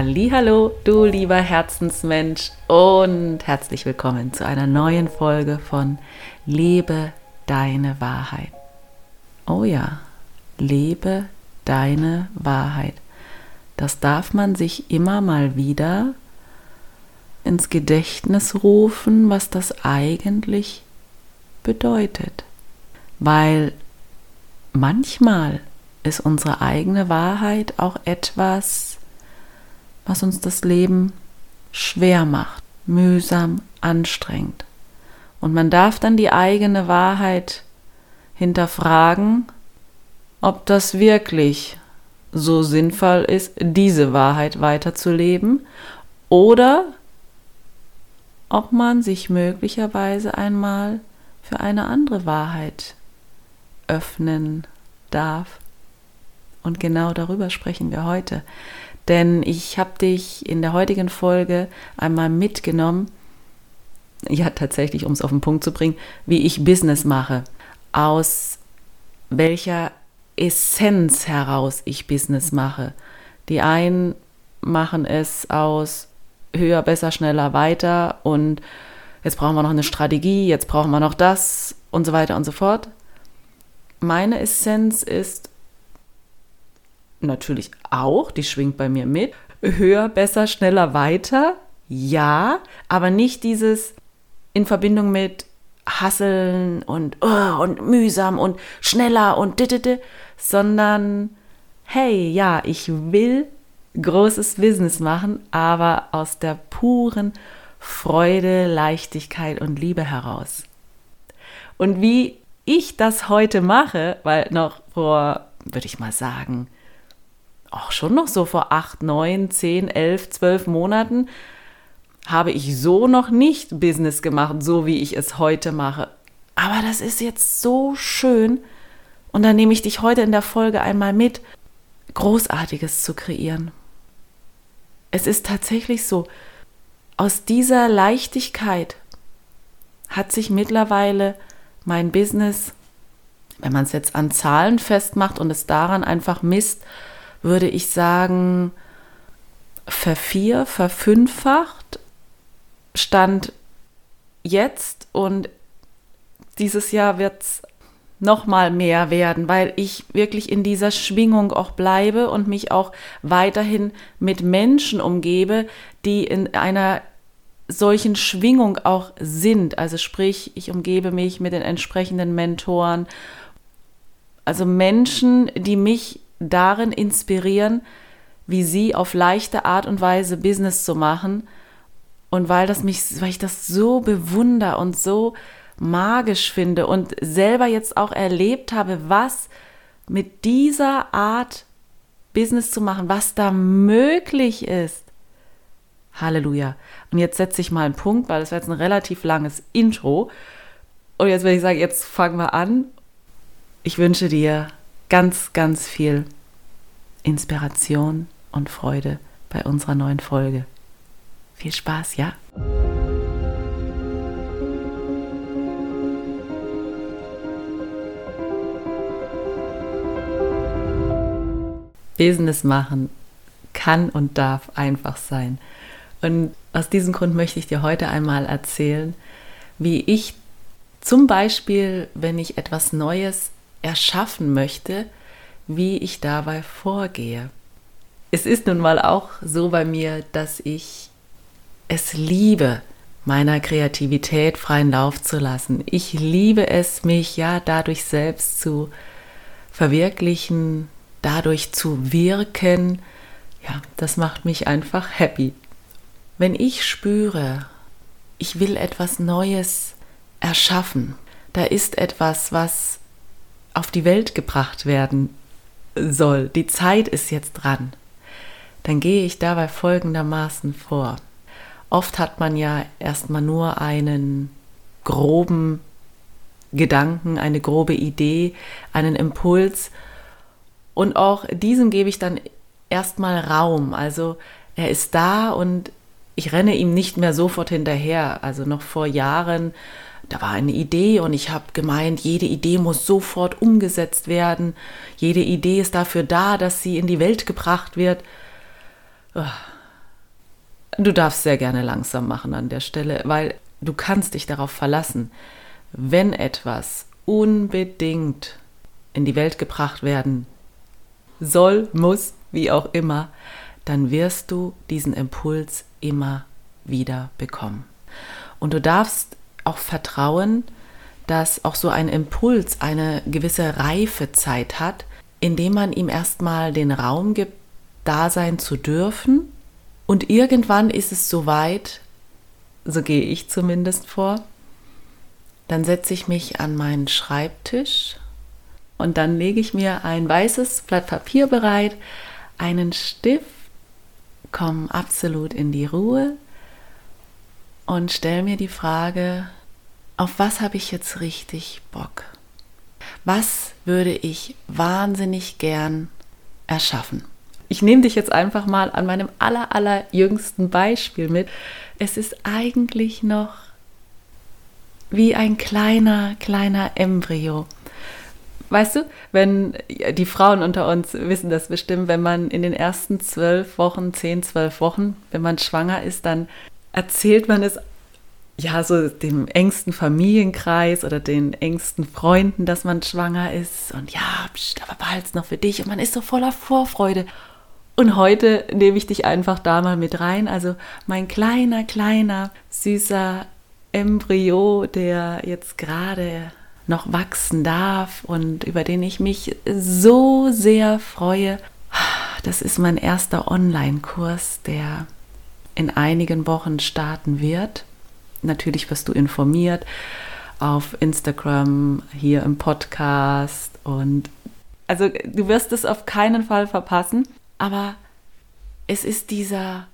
Hallo, du lieber Herzensmensch und herzlich willkommen zu einer neuen Folge von Lebe deine Wahrheit. Oh ja, lebe deine Wahrheit. Das darf man sich immer mal wieder ins Gedächtnis rufen, was das eigentlich bedeutet. Weil manchmal ist unsere eigene Wahrheit auch etwas, was uns das Leben schwer macht, mühsam, anstrengend. Und man darf dann die eigene Wahrheit hinterfragen, ob das wirklich so sinnvoll ist, diese Wahrheit weiterzuleben oder ob man sich möglicherweise einmal für eine andere Wahrheit öffnen darf. Und genau darüber sprechen wir heute. Denn ich habe dich in der heutigen Folge einmal mitgenommen, ja tatsächlich, um es auf den Punkt zu bringen, wie ich Business mache. Aus welcher Essenz heraus ich Business mache. Die einen machen es aus höher, besser, schneller, weiter und jetzt brauchen wir noch eine Strategie, jetzt brauchen wir noch das und so weiter und so fort. Meine Essenz ist natürlich auch, die schwingt bei mir mit, höher, besser, schneller, weiter, ja, aber nicht dieses in Verbindung mit Hasseln und, oh, und mühsam und schneller und dittete, sondern hey, ja, ich will großes Business machen, aber aus der puren Freude, Leichtigkeit und Liebe heraus. Und wie ich das heute mache, weil noch vor, würde ich mal sagen, auch schon noch so vor acht, neun, zehn, elf, zwölf Monaten, habe ich so noch nicht Business gemacht, so wie ich es heute mache. Aber das ist jetzt so schön. Und da nehme ich dich heute in der Folge einmal mit, Großartiges zu kreieren. Es ist tatsächlich so, aus dieser Leichtigkeit hat sich mittlerweile mein Business, wenn man es jetzt an Zahlen festmacht und es daran einfach misst, würde ich sagen, vervier, verfünffacht, stand jetzt und dieses Jahr wird es noch mal mehr werden, weil ich wirklich in dieser Schwingung auch bleibe und mich auch weiterhin mit Menschen umgebe, die in einer solchen Schwingung auch sind. Also sprich, ich umgebe mich mit den entsprechenden Mentoren, also Menschen, die mich darin inspirieren, wie sie auf leichte Art und Weise Business zu machen. Und weil das mich, weil ich das so bewundere und so magisch finde und selber jetzt auch erlebt habe, was mit dieser Art Business zu machen, was da möglich ist. Halleluja. Und jetzt setze ich mal einen Punkt, weil das war jetzt ein relativ langes Intro. Und jetzt würde ich sagen, jetzt fangen wir an. Ich wünsche dir ganz, ganz viel Inspiration und Freude bei unserer neuen Folge. Viel Spaß, ja? Business machen kann und darf einfach sein. Und aus diesem Grund möchte ich dir heute einmal erzählen, wie ich zum Beispiel, wenn ich etwas Neues erschaffen möchte, wie ich dabei vorgehe. Es ist nun mal auch so bei mir, dass ich es liebe, meiner Kreativität freien Lauf zu lassen. Ich liebe es, mich ja dadurch selbst zu verwirklichen, dadurch zu wirken, ja, das macht mich einfach happy. Wenn ich spüre, ich will etwas Neues erschaffen, da ist etwas, was auf die Welt gebracht werden soll, die Zeit ist jetzt dran, dann gehe ich dabei folgendermaßen vor. Oft hat man ja erstmal nur einen groben Gedanken, eine grobe Idee, einen Impuls und auch diesem gebe ich dann erstmal Raum. Also er ist da und ich renne ihm nicht mehr sofort hinterher. Also noch vor Jahren, da war eine Idee und ich habe gemeint, jede Idee muss sofort umgesetzt werden. Jede Idee ist dafür da, dass sie in die Welt gebracht wird. Du darfst sehr gerne langsam machen an der Stelle, weil du kannst dich darauf verlassen, wenn etwas unbedingt in die Welt gebracht werden soll, muss, wie auch immer, dann wirst du diesen Impuls immer wieder bekommen. Und du darfst auch vertrauen, dass auch so ein Impuls eine gewisse Reifezeit hat, indem man ihm erstmal den Raum gibt, da sein zu dürfen. Und irgendwann ist es soweit, so gehe ich zumindest vor, dann setze ich mich an meinen Schreibtisch und dann lege ich mir ein weißes Blatt Papier bereit, einen Stift, komme absolut in die Ruhe und stelle mir die Frage, auf was habe ich jetzt richtig Bock? Was würde ich wahnsinnig gern erschaffen? Ich nehme dich jetzt einfach mal an meinem aller, aller jüngsten Beispiel mit. Es ist eigentlich noch wie ein kleiner, kleiner Embryo. Weißt du, wenn die Frauen unter uns wissen das bestimmt, wenn man in den ersten zwölf Wochen, zehn, zwölf Wochen, wenn man schwanger ist, dann erzählt man es ja, so dem engsten Familienkreis oder den engsten Freunden, dass man schwanger ist und ja, pst, aber behalt's noch für dich und man ist so voller Vorfreude. Und heute nehme ich dich einfach da mal mit rein. Also mein kleiner, kleiner, süßer Embryo, der jetzt gerade noch wachsen darf und über den ich mich so sehr freue. Das ist mein erster Online-Kurs, der in einigen Wochen starten wird natürlich wirst du informiert auf Instagram, hier im Podcast und also du wirst es auf keinen Fall verpassen, aber es ist dieser,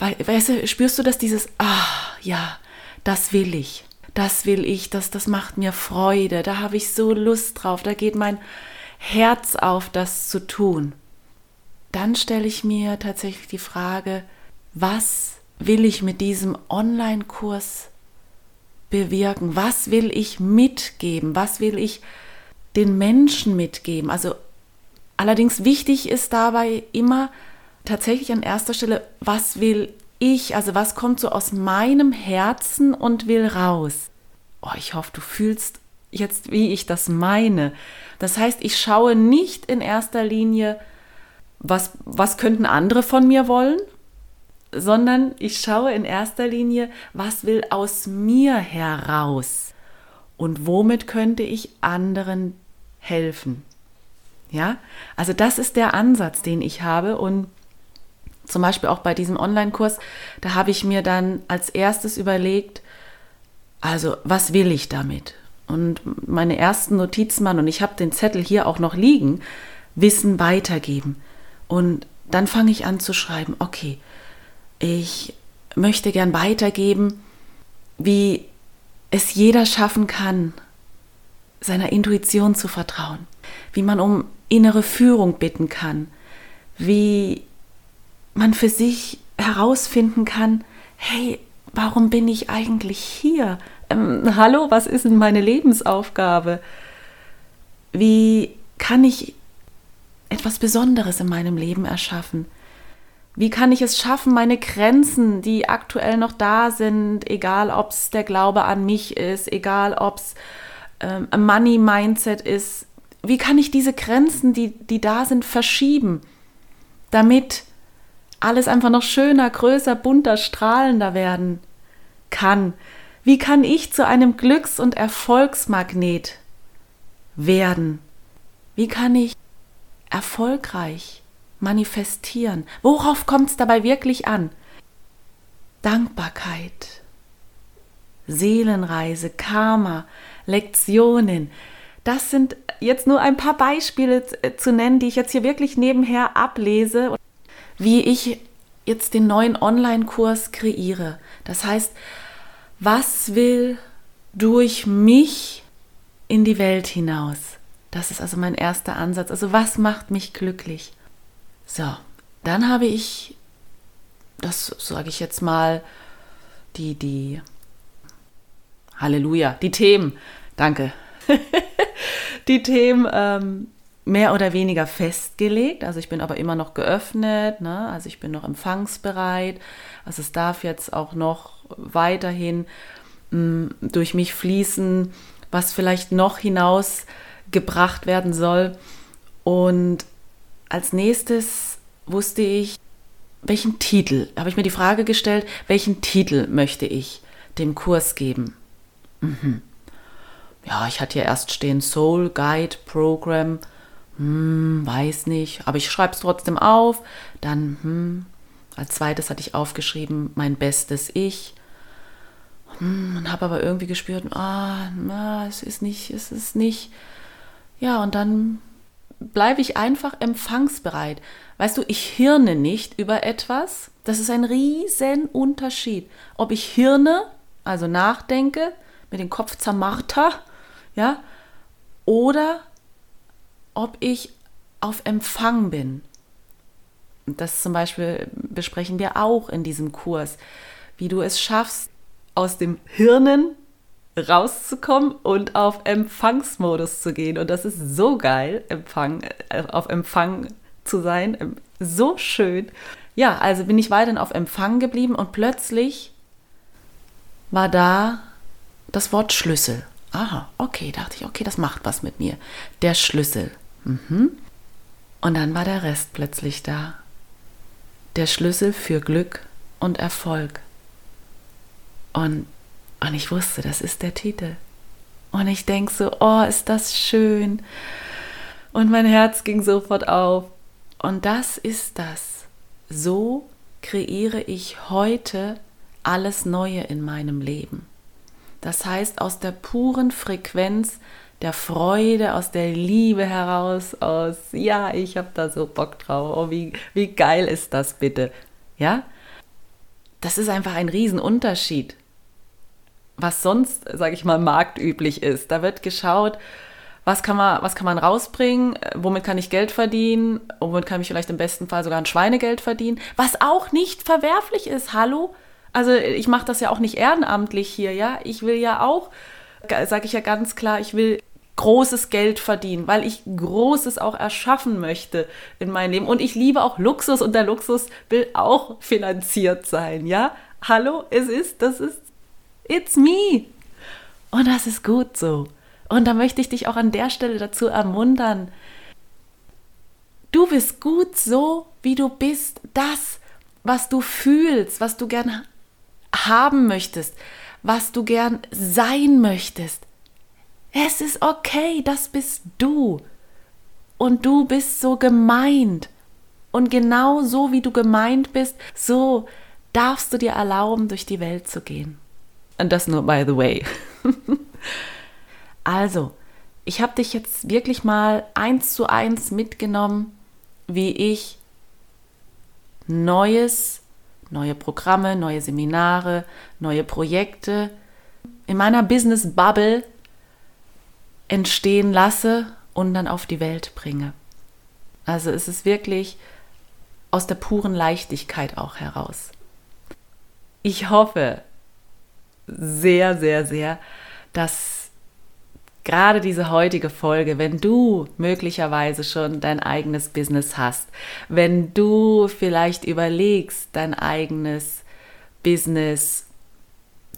weißt du, spürst du, dass dieses, ah, ja, das will ich, das will ich, das, das macht mir Freude, da habe ich so Lust drauf, da geht mein Herz auf, das zu tun. Dann stelle ich mir tatsächlich die Frage, was will ich mit diesem Online-Kurs bewirken? Was will ich mitgeben? Was will ich den Menschen mitgeben? Also allerdings wichtig ist dabei immer tatsächlich an erster Stelle, was will ich? Also was kommt so aus meinem Herzen und will raus? Oh, ich hoffe, du fühlst jetzt, wie ich das meine. Das heißt, ich schaue nicht in erster Linie, was, was könnten andere von mir wollen, sondern ich schaue in erster Linie, was will aus mir heraus und womit könnte ich anderen helfen. Ja, also das ist der Ansatz, den ich habe und zum Beispiel auch bei diesem Online-Kurs, da habe ich mir dann als erstes überlegt, also was will ich damit? Und meine ersten Notizen und ich habe den Zettel hier auch noch liegen, Wissen weitergeben. Und dann fange ich an zu schreiben, okay, ich möchte gern weitergeben, wie es jeder schaffen kann, seiner Intuition zu vertrauen, wie man um innere Führung bitten kann, wie man für sich herausfinden kann, hey, warum bin ich eigentlich hier? Ähm, hallo, was ist denn meine Lebensaufgabe? Wie kann ich etwas Besonderes in meinem Leben erschaffen? Wie kann ich es schaffen, meine Grenzen, die aktuell noch da sind, egal ob es der Glaube an mich ist, egal ob es ähm, Money-Mindset ist, wie kann ich diese Grenzen, die, die da sind, verschieben, damit alles einfach noch schöner, größer, bunter, strahlender werden kann? Wie kann ich zu einem Glücks- und Erfolgsmagnet werden? Wie kann ich erfolgreich manifestieren. Worauf kommt es dabei wirklich an? Dankbarkeit, Seelenreise, Karma, Lektionen. Das sind jetzt nur ein paar Beispiele äh, zu nennen, die ich jetzt hier wirklich nebenher ablese, wie ich jetzt den neuen Online-Kurs kreiere. Das heißt, was will durch mich in die Welt hinaus? Das ist also mein erster Ansatz. Also was macht mich glücklich? So, dann habe ich, das sage ich jetzt mal, die, die, Halleluja, die Themen, danke, die Themen ähm, mehr oder weniger festgelegt. Also ich bin aber immer noch geöffnet, ne? also ich bin noch empfangsbereit. Also es darf jetzt auch noch weiterhin mh, mm, durch mich fließen, was vielleicht noch hinausgebracht werden soll. Und als nächstes wusste ich, welchen Titel, habe ich mir die Frage gestellt, welchen Titel möchte ich dem Kurs geben? Mhm. Ja, ich hatte ja erst stehen Soul Guide Program. Hm, weiß nicht, aber ich schreibe es trotzdem auf. Dann, hm, als zweites hatte ich aufgeschrieben, mein bestes Ich. Hm, und habe aber irgendwie gespürt, ah, na, es ist nicht, es ist nicht. Ja, und dann bleibe ich einfach empfangsbereit. Weißt du, ich hirne nicht über etwas. Das ist ein riesen Unterschied. Ob ich hirne, also nachdenke, mit dem Kopf zermarter, ja, oder ob ich auf Empfang bin. Das zum Beispiel besprechen wir auch in diesem Kurs, wie du es schaffst, aus dem Hirnen rauszukommen und auf Empfangsmodus zu gehen. Und das ist so geil, Empfang, äh, auf Empfang zu sein. Ähm, so schön. Ja, also bin ich weiterhin auf Empfang geblieben und plötzlich war da das Wort Schlüssel. Aha, okay, dachte ich, okay, das macht was mit mir. Der Schlüssel. Mhm. Und dann war der Rest plötzlich da. Der Schlüssel für Glück und Erfolg. Und, und ich wusste, das ist der Titel. Und ich denke so, oh, ist das schön. Und mein Herz ging sofort auf. Und das ist das. So kreiere ich heute alles Neue in meinem Leben. Das heißt, aus der puren Frequenz der Freude, aus der Liebe heraus, aus, ja, ich habe da so Bock drauf, oh, wie, wie geil ist das bitte, ja? Das ist einfach ein Riesenunterschied, was sonst, sage ich mal, marktüblich ist. Da wird geschaut, was kann man, was kann man rausbringen, womit kann ich Geld verdienen, womit kann ich vielleicht im besten Fall sogar ein Schweinegeld verdienen, was auch nicht verwerflich ist, hallo? Also ich mache das ja auch nicht ehrenamtlich hier, ja. Ich will ja auch, sage ich ja ganz klar, ich will großes Geld verdienen, weil ich Großes auch erschaffen möchte in meinem Leben. Und ich liebe auch Luxus und der Luxus will auch finanziert sein, ja? Hallo, es ist, das ist, it's me. Und das ist gut so. Und da möchte ich dich auch an der Stelle dazu ermuntern. Du bist gut so, wie du bist. Das, was du fühlst, was du gern haben möchtest, was du gern sein möchtest, es ist okay, das bist du. Und du bist so gemeint. Und genau so wie du gemeint bist, so darfst du dir erlauben, durch die Welt zu gehen. Und das nur by the way. also, ich habe dich jetzt wirklich mal eins zu eins mitgenommen, wie ich Neues, neue Programme, neue Seminare, neue Projekte in meiner Business Bubble entstehen lasse und dann auf die Welt bringe. Also es ist wirklich aus der puren Leichtigkeit auch heraus. Ich hoffe sehr, sehr, sehr, dass gerade diese heutige Folge, wenn du möglicherweise schon dein eigenes Business hast, wenn du vielleicht überlegst, dein eigenes Business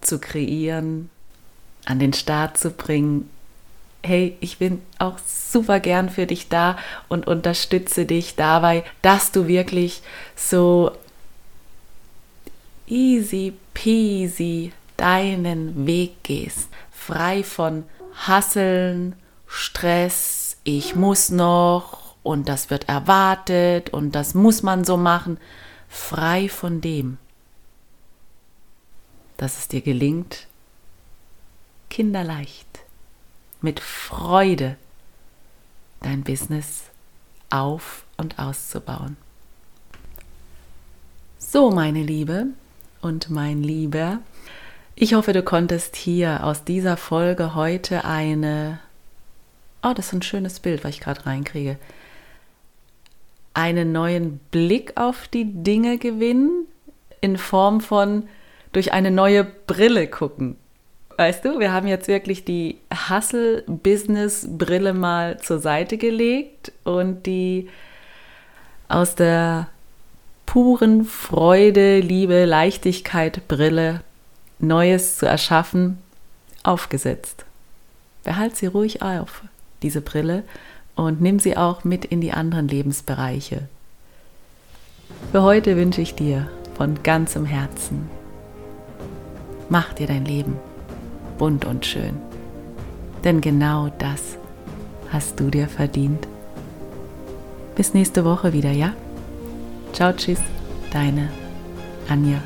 zu kreieren, an den Start zu bringen, hey, ich bin auch super gern für dich da und unterstütze dich dabei, dass du wirklich so easy peasy deinen Weg gehst, frei von Hasseln, Stress, ich muss noch und das wird erwartet und das muss man so machen, frei von dem, dass es dir gelingt, kinderleicht mit Freude dein Business auf und auszubauen. So, meine Liebe und mein Lieber, ich hoffe, du konntest hier aus dieser Folge heute eine, oh, das ist ein schönes Bild, was ich gerade reinkriege, einen neuen Blick auf die Dinge gewinnen in Form von durch eine neue Brille gucken. Weißt du, wir haben jetzt wirklich die Hustle-Business-Brille mal zur Seite gelegt und die aus der puren Freude, Liebe, Leichtigkeit Brille Neues zu erschaffen, aufgesetzt. Behalt sie ruhig auf, diese Brille, und nimm sie auch mit in die anderen Lebensbereiche. Für heute wünsche ich dir von ganzem Herzen, mach dir dein Leben bunt und schön, denn genau das hast du dir verdient. Bis nächste Woche wieder, ja? Ciao, tschüss, deine Anja.